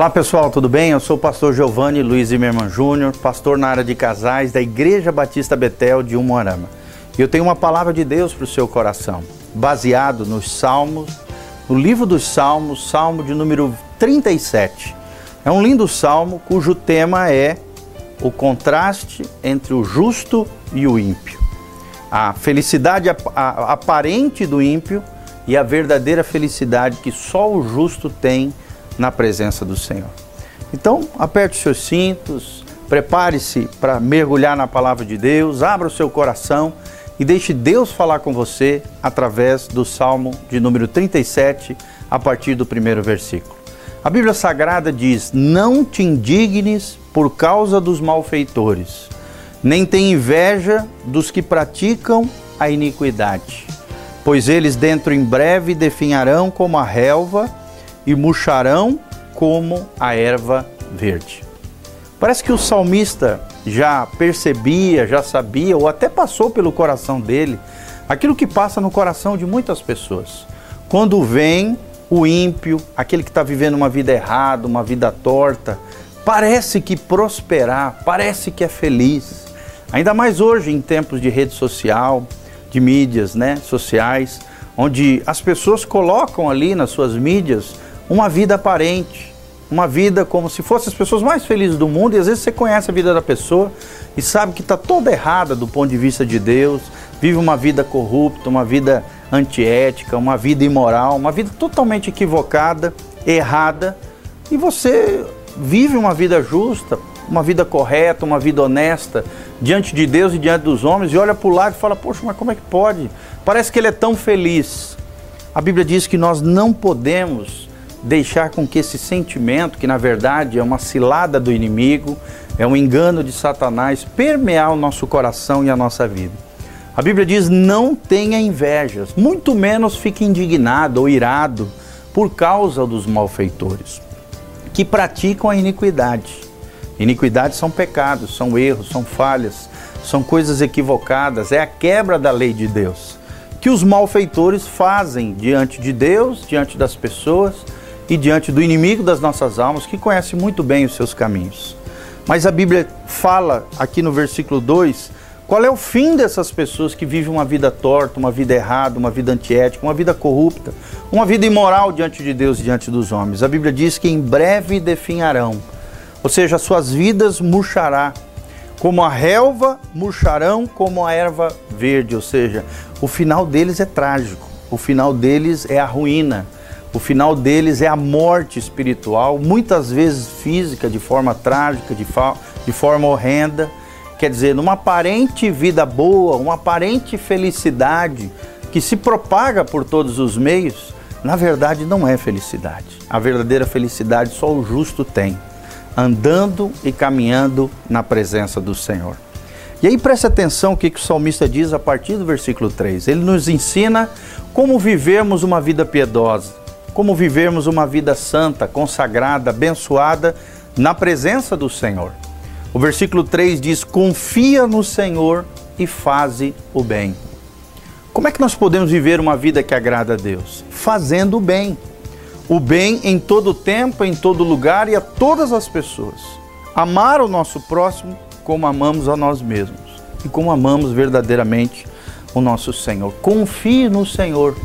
Olá pessoal, tudo bem? Eu sou o pastor Giovanni Luiz Zimmermann Júnior, pastor na área de casais da Igreja Batista Betel de Umuarama. E eu tenho uma palavra de Deus para o seu coração, baseado nos Salmos, no livro dos Salmos, Salmo de número 37. É um lindo salmo cujo tema é o contraste entre o justo e o ímpio. A felicidade aparente do ímpio e a verdadeira felicidade que só o justo tem na presença do Senhor. Então, aperte os seus cintos, prepare-se para mergulhar na palavra de Deus, abra o seu coração e deixe Deus falar com você através do Salmo de número 37, a partir do primeiro versículo. A Bíblia Sagrada diz: Não te indignes por causa dos malfeitores, nem tem inveja dos que praticam a iniquidade, pois eles dentro em breve definharão como a relva e murcharão como a erva verde. Parece que o salmista já percebia, já sabia, ou até passou pelo coração dele, aquilo que passa no coração de muitas pessoas. Quando vem o ímpio, aquele que está vivendo uma vida errada, uma vida torta, parece que prosperar, parece que é feliz. Ainda mais hoje, em tempos de rede social, de mídias né, sociais, onde as pessoas colocam ali nas suas mídias uma vida aparente, uma vida como se fossem as pessoas mais felizes do mundo, e às vezes você conhece a vida da pessoa e sabe que está toda errada do ponto de vista de Deus, vive uma vida corrupta, uma vida antiética, uma vida imoral, uma vida totalmente equivocada, errada, e você vive uma vida justa, uma vida correta, uma vida honesta diante de Deus e diante dos homens, e olha para o lado e fala: Poxa, mas como é que pode? Parece que ele é tão feliz. A Bíblia diz que nós não podemos deixar com que esse sentimento, que na verdade é uma cilada do inimigo, é um engano de Satanás, permear o nosso coração e a nossa vida. A Bíblia diz: não tenha invejas, muito menos fique indignado ou irado por causa dos malfeitores, que praticam a iniquidade. Iniquidades são pecados, são erros, são falhas, são coisas equivocadas, é a quebra da lei de Deus. Que os malfeitores fazem diante de Deus, diante das pessoas, e diante do inimigo das nossas almas, que conhece muito bem os seus caminhos. Mas a Bíblia fala aqui no versículo 2 qual é o fim dessas pessoas que vivem uma vida torta, uma vida errada, uma vida antiética, uma vida corrupta, uma vida imoral diante de Deus e diante dos homens. A Bíblia diz que em breve definharão, ou seja, suas vidas murchará, como a relva murcharão como a erva verde, ou seja, o final deles é trágico, o final deles é a ruína o final deles é a morte espiritual, muitas vezes física, de forma trágica, de, de forma horrenda. Quer dizer, numa aparente vida boa, uma aparente felicidade que se propaga por todos os meios, na verdade não é felicidade. A verdadeira felicidade só o justo tem, andando e caminhando na presença do Senhor. E aí preste atenção o que, que o salmista diz a partir do versículo 3. Ele nos ensina como vivermos uma vida piedosa como vivermos uma vida santa, consagrada, abençoada na presença do Senhor. O versículo 3 diz: Confia no Senhor e faze o bem. Como é que nós podemos viver uma vida que agrada a Deus? Fazendo o bem. O bem em todo tempo, em todo lugar e a todas as pessoas. Amar o nosso próximo como amamos a nós mesmos e como amamos verdadeiramente o nosso Senhor. Confie no Senhor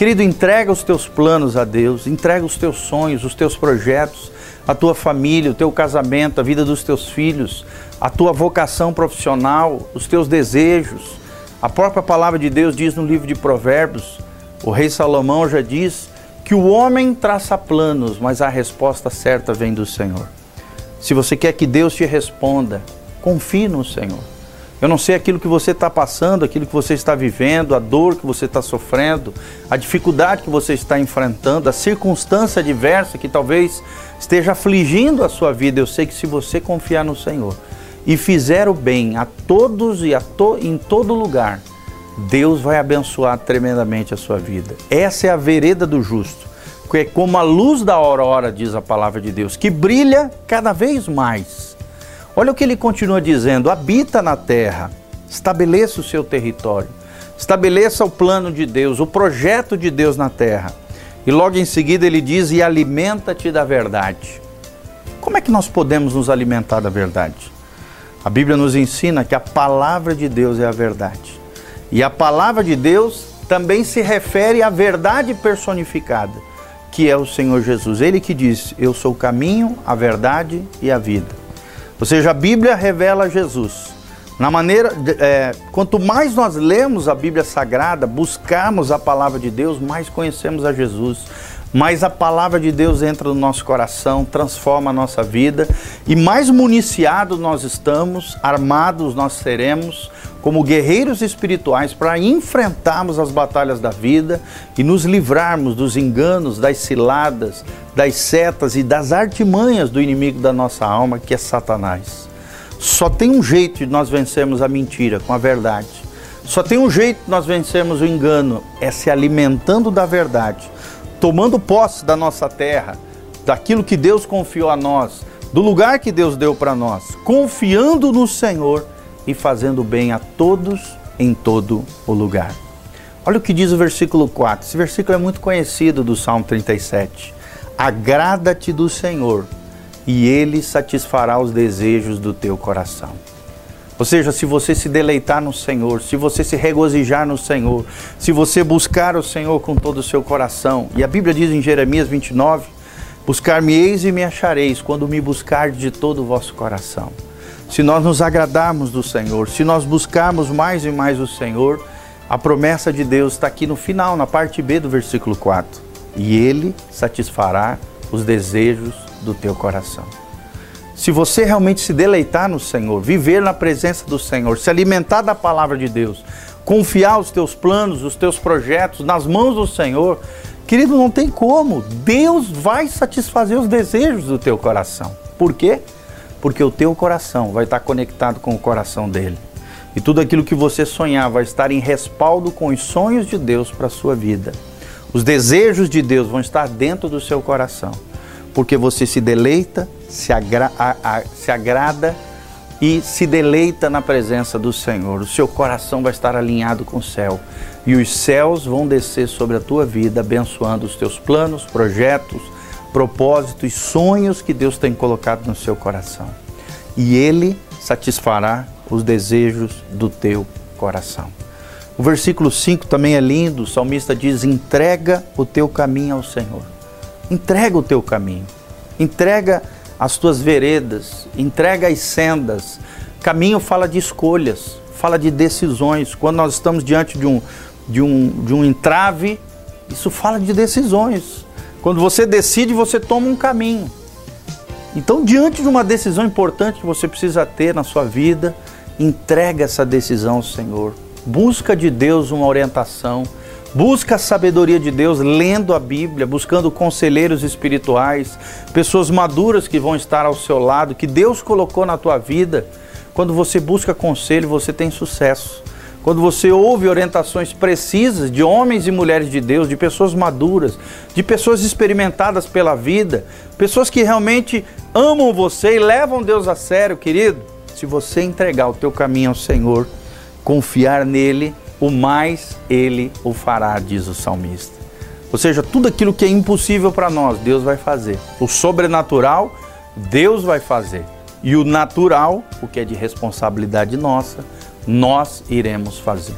Querido, entrega os teus planos a Deus, entrega os teus sonhos, os teus projetos, a tua família, o teu casamento, a vida dos teus filhos, a tua vocação profissional, os teus desejos. A própria palavra de Deus diz no livro de Provérbios, o rei Salomão já diz que o homem traça planos, mas a resposta certa vem do Senhor. Se você quer que Deus te responda, confie no Senhor. Eu não sei aquilo que você está passando, aquilo que você está vivendo, a dor que você está sofrendo, a dificuldade que você está enfrentando, a circunstância adversa que talvez esteja afligindo a sua vida. Eu sei que se você confiar no Senhor e fizer o bem a todos e a to em todo lugar, Deus vai abençoar tremendamente a sua vida. Essa é a vereda do justo, que é como a luz da aurora, diz a palavra de Deus, que brilha cada vez mais Olha o que ele continua dizendo: habita na terra, estabeleça o seu território, estabeleça o plano de Deus, o projeto de Deus na terra. E logo em seguida ele diz: e alimenta-te da verdade. Como é que nós podemos nos alimentar da verdade? A Bíblia nos ensina que a palavra de Deus é a verdade. E a palavra de Deus também se refere à verdade personificada, que é o Senhor Jesus. Ele que diz: Eu sou o caminho, a verdade e a vida. Ou seja, a Bíblia revela Jesus. Na maneira, é, quanto mais nós lemos a Bíblia Sagrada, buscarmos a palavra de Deus, mais conhecemos a Jesus mais a palavra de Deus entra no nosso coração, transforma a nossa vida e mais municiados nós estamos, armados nós seremos como guerreiros espirituais para enfrentarmos as batalhas da vida e nos livrarmos dos enganos, das ciladas, das setas e das artimanhas do inimigo da nossa alma, que é Satanás. Só tem um jeito de nós vencermos a mentira com a verdade. Só tem um jeito de nós vencermos o engano, é se alimentando da verdade tomando posse da nossa terra, daquilo que Deus confiou a nós, do lugar que Deus deu para nós, confiando no Senhor e fazendo bem a todos em todo o lugar. Olha o que diz o versículo 4. Esse versículo é muito conhecido do Salmo 37. Agrada-te do Senhor, e ele satisfará os desejos do teu coração. Ou seja, se você se deleitar no Senhor, se você se regozijar no Senhor, se você buscar o Senhor com todo o seu coração, e a Bíblia diz em Jeremias 29: Buscar-me-eis e me achareis quando me buscar de todo o vosso coração. Se nós nos agradarmos do Senhor, se nós buscarmos mais e mais o Senhor, a promessa de Deus está aqui no final, na parte B do versículo 4. E Ele satisfará os desejos do teu coração. Se você realmente se deleitar no Senhor, viver na presença do Senhor, se alimentar da palavra de Deus, confiar os teus planos, os teus projetos nas mãos do Senhor, querido, não tem como. Deus vai satisfazer os desejos do teu coração. Por quê? Porque o teu coração vai estar conectado com o coração dele. E tudo aquilo que você sonhar vai estar em respaldo com os sonhos de Deus para a sua vida. Os desejos de Deus vão estar dentro do seu coração porque você se deleita, se, agra a, a, se agrada e se deleita na presença do Senhor. O seu coração vai estar alinhado com o céu e os céus vão descer sobre a tua vida, abençoando os teus planos, projetos, propósitos e sonhos que Deus tem colocado no seu coração. E Ele satisfará os desejos do teu coração. O versículo 5 também é lindo. O salmista diz: entrega o teu caminho ao Senhor. Entrega o teu caminho, entrega as tuas veredas, entrega as sendas. Caminho fala de escolhas, fala de decisões. Quando nós estamos diante de um, de um, de um entrave, isso fala de decisões. Quando você decide, você toma um caminho. Então, diante de uma decisão importante que você precisa ter na sua vida, entrega essa decisão ao Senhor. Busca de Deus uma orientação Busca a sabedoria de Deus lendo a Bíblia, buscando conselheiros espirituais, pessoas maduras que vão estar ao seu lado, que Deus colocou na tua vida. Quando você busca conselho, você tem sucesso. Quando você ouve orientações precisas de homens e mulheres de Deus, de pessoas maduras, de pessoas experimentadas pela vida, pessoas que realmente amam você e levam Deus a sério, querido, se você entregar o teu caminho ao Senhor, confiar nele, o mais ele o fará, diz o salmista. Ou seja, tudo aquilo que é impossível para nós, Deus vai fazer. O sobrenatural, Deus vai fazer. E o natural, o que é de responsabilidade nossa, nós iremos fazer.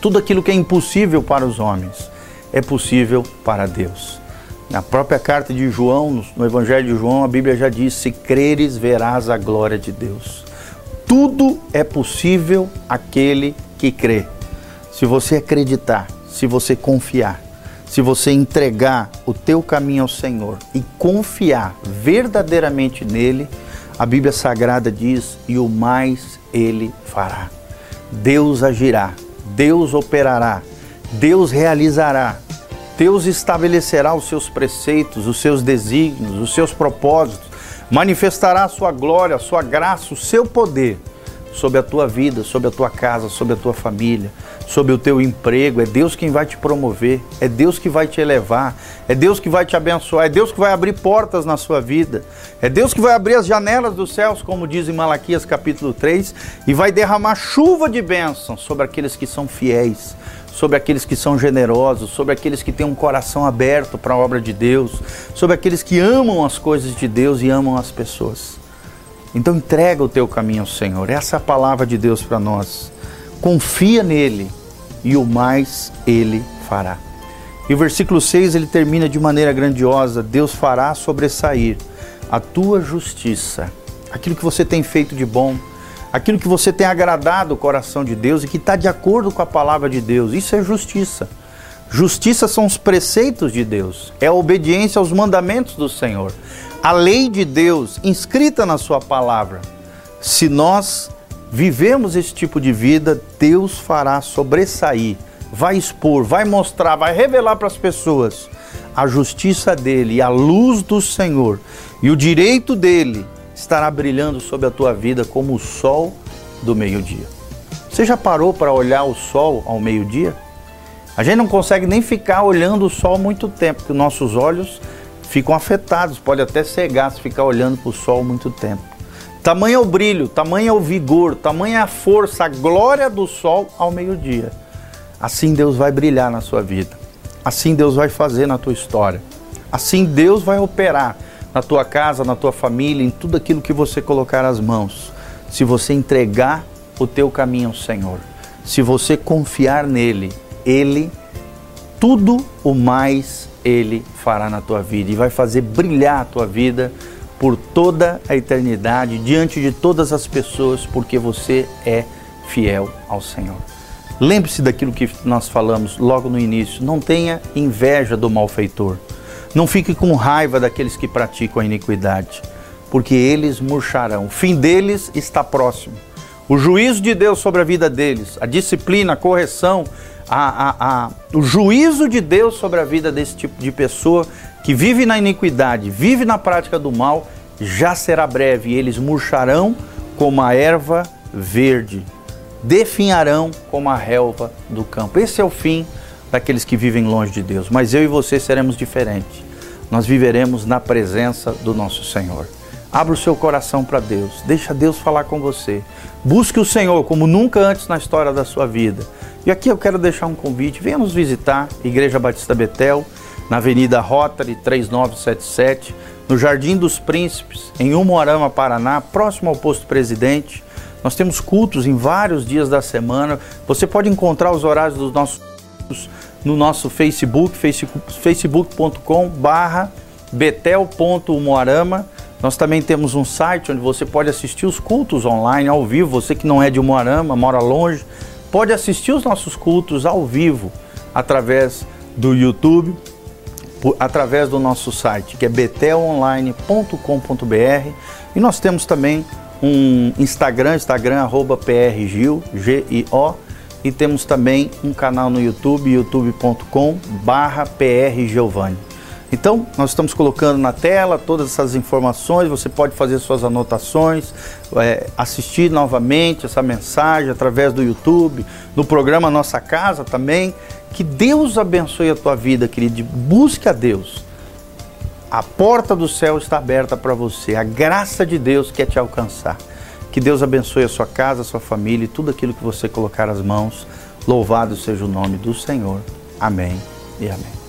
Tudo aquilo que é impossível para os homens é possível para Deus. Na própria carta de João, no Evangelho de João, a Bíblia já diz: Se creres, verás a glória de Deus. Tudo é possível aquele que crê. Se você acreditar, se você confiar, se você entregar o teu caminho ao Senhor e confiar verdadeiramente nele, a Bíblia Sagrada diz: e o mais ele fará. Deus agirá, Deus operará, Deus realizará, Deus estabelecerá os seus preceitos, os seus desígnios, os seus propósitos, manifestará a sua glória, a sua graça, o seu poder sobre a tua vida, sobre a tua casa, sobre a tua família, sobre o teu emprego. É Deus quem vai te promover, é Deus que vai te elevar, é Deus que vai te abençoar, é Deus que vai abrir portas na sua vida, é Deus que vai abrir as janelas dos céus, como diz em Malaquias capítulo 3, e vai derramar chuva de bênçãos sobre aqueles que são fiéis, sobre aqueles que são generosos, sobre aqueles que têm um coração aberto para a obra de Deus, sobre aqueles que amam as coisas de Deus e amam as pessoas. Então entrega o teu caminho ao Senhor. Essa é a palavra de Deus para nós. Confia nele e o mais ele fará. E o versículo 6 ele termina de maneira grandiosa: Deus fará sobressair a tua justiça, aquilo que você tem feito de bom, aquilo que você tem agradado o coração de Deus e que está de acordo com a palavra de Deus. Isso é justiça. Justiça são os preceitos de Deus, é a obediência aos mandamentos do Senhor a lei de Deus inscrita na Sua palavra. Se nós vivemos esse tipo de vida, Deus fará sobressair, vai expor, vai mostrar, vai revelar para as pessoas a justiça dele a luz do Senhor e o direito dele estará brilhando sobre a tua vida como o sol do meio-dia. Você já parou para olhar o sol ao meio-dia? A gente não consegue nem ficar olhando o sol muito tempo, porque nossos olhos ficam afetados, pode até cegar se ficar olhando para o sol muito tempo. Tamanho é o brilho, tamanho é o vigor, tamanho é a força, a glória do sol ao meio-dia. Assim Deus vai brilhar na sua vida. Assim Deus vai fazer na tua história. Assim Deus vai operar na tua casa, na tua família, em tudo aquilo que você colocar as mãos. Se você entregar o teu caminho ao Senhor, se você confiar nele, ele tudo o mais ele fará na tua vida e vai fazer brilhar a tua vida por toda a eternidade, diante de todas as pessoas, porque você é fiel ao Senhor. Lembre-se daquilo que nós falamos logo no início: não tenha inveja do malfeitor. Não fique com raiva daqueles que praticam a iniquidade, porque eles murcharão. O fim deles está próximo. O juízo de Deus sobre a vida deles, a disciplina, a correção, a, a, a, o juízo de Deus sobre a vida desse tipo de pessoa que vive na iniquidade, vive na prática do mal, já será breve eles murcharão como a erva verde, definharão como a relva do campo. Esse é o fim daqueles que vivem longe de Deus. Mas eu e você seremos diferentes. Nós viveremos na presença do nosso Senhor. Abra o seu coração para Deus, deixa Deus falar com você. Busque o Senhor como nunca antes na história da sua vida e aqui eu quero deixar um convite, venha nos visitar, Igreja Batista Betel, na Avenida Rotary 3977, no Jardim dos Príncipes, em Umuarama, Paraná, próximo ao posto presidente. Nós temos cultos em vários dias da semana. Você pode encontrar os horários dos nossos no nosso Facebook, facebook.com barra. Nós também temos um site onde você pode assistir os cultos online, ao vivo. Você que não é de Umuarama, mora longe, pode assistir os nossos cultos ao vivo através do YouTube, através do nosso site, que é betelonline.com.br. E nós temos também um Instagram, Instagram arroba prgil, G-I-O, e temos também um canal no YouTube, youtube.com barra prgiovanni. Então, nós estamos colocando na tela todas essas informações, você pode fazer suas anotações, é, assistir novamente essa mensagem através do YouTube, no programa Nossa Casa também. Que Deus abençoe a tua vida, querido. Busque a Deus. A porta do céu está aberta para você. A graça de Deus quer te alcançar. Que Deus abençoe a sua casa, a sua família e tudo aquilo que você colocar as mãos. Louvado seja o nome do Senhor. Amém e amém.